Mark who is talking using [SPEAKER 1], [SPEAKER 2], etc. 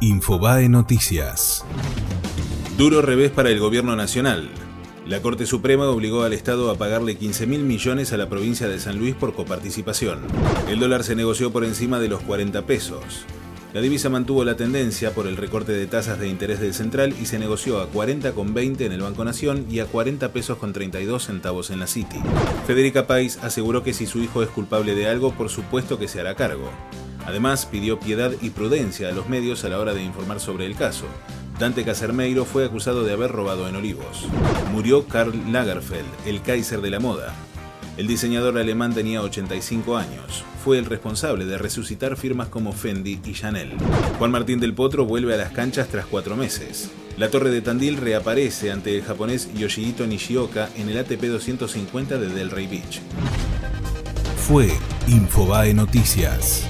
[SPEAKER 1] Infobae Noticias. Duro revés para el gobierno nacional. La Corte Suprema obligó al Estado a pagarle 15 mil millones a la provincia de San Luis por coparticipación. El dólar se negoció por encima de los 40 pesos. La divisa mantuvo la tendencia por el recorte de tasas de interés del central y se negoció a 40,20 en el Banco Nación y a 40 pesos con 32 centavos en la City. Federica País aseguró que si su hijo es culpable de algo, por supuesto que se hará cargo. Además, pidió piedad y prudencia a los medios a la hora de informar sobre el caso. Dante Casermeiro fue acusado de haber robado en Olivos. Murió Karl Lagerfeld, el Kaiser de la moda. El diseñador alemán tenía 85 años. Fue el responsable de resucitar firmas como Fendi y Chanel. Juan Martín del Potro vuelve a las canchas tras cuatro meses. La torre de Tandil reaparece ante el japonés Yoshihito Nishioka en el ATP 250 de Delray Beach.
[SPEAKER 2] Fue Infobae Noticias.